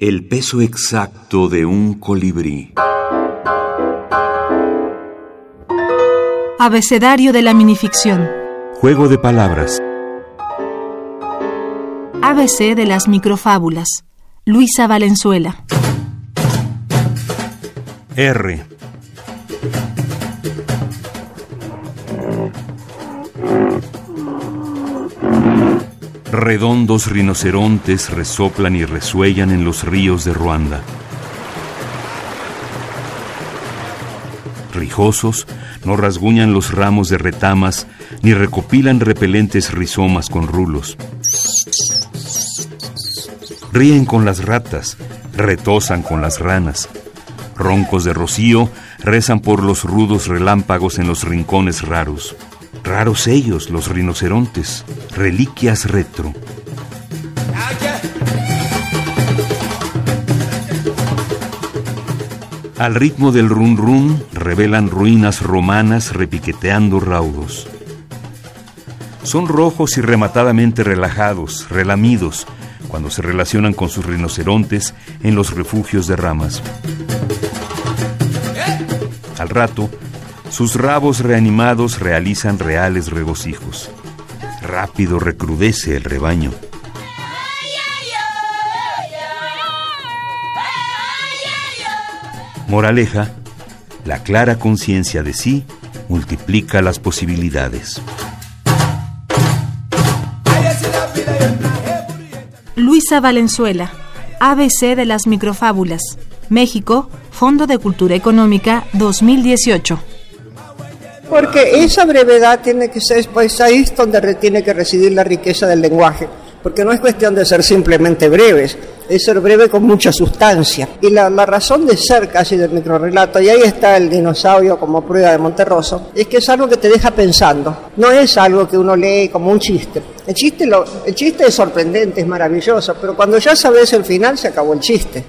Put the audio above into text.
El peso exacto de un colibrí. Abecedario de la minificción. Juego de palabras. ABC de las microfábulas. Luisa Valenzuela. R. Redondos rinocerontes resoplan y resuellan en los ríos de Ruanda. Rijosos, no rasguñan los ramos de retamas ni recopilan repelentes rizomas con rulos. Ríen con las ratas, retosan con las ranas. Roncos de rocío rezan por los rudos relámpagos en los rincones raros. Raros ellos, los rinocerontes, reliquias retro. Al ritmo del run run revelan ruinas romanas repiqueteando raudos. Son rojos y rematadamente relajados, relamidos, cuando se relacionan con sus rinocerontes en los refugios de ramas. Al rato, sus rabos reanimados realizan reales regocijos. Rápido recrudece el rebaño. Moraleja, la clara conciencia de sí multiplica las posibilidades. Luisa Valenzuela, ABC de las microfábulas. México, Fondo de Cultura Económica 2018. Porque esa brevedad tiene que ser, pues ahí es donde tiene que residir la riqueza del lenguaje. Porque no es cuestión de ser simplemente breves, es ser breve con mucha sustancia. Y la, la razón de ser casi del microrelato, y ahí está el dinosaurio como prueba de Monterroso, es que es algo que te deja pensando. No es algo que uno lee como un chiste. El chiste, lo, el chiste es sorprendente, es maravilloso, pero cuando ya sabes el final se acabó el chiste.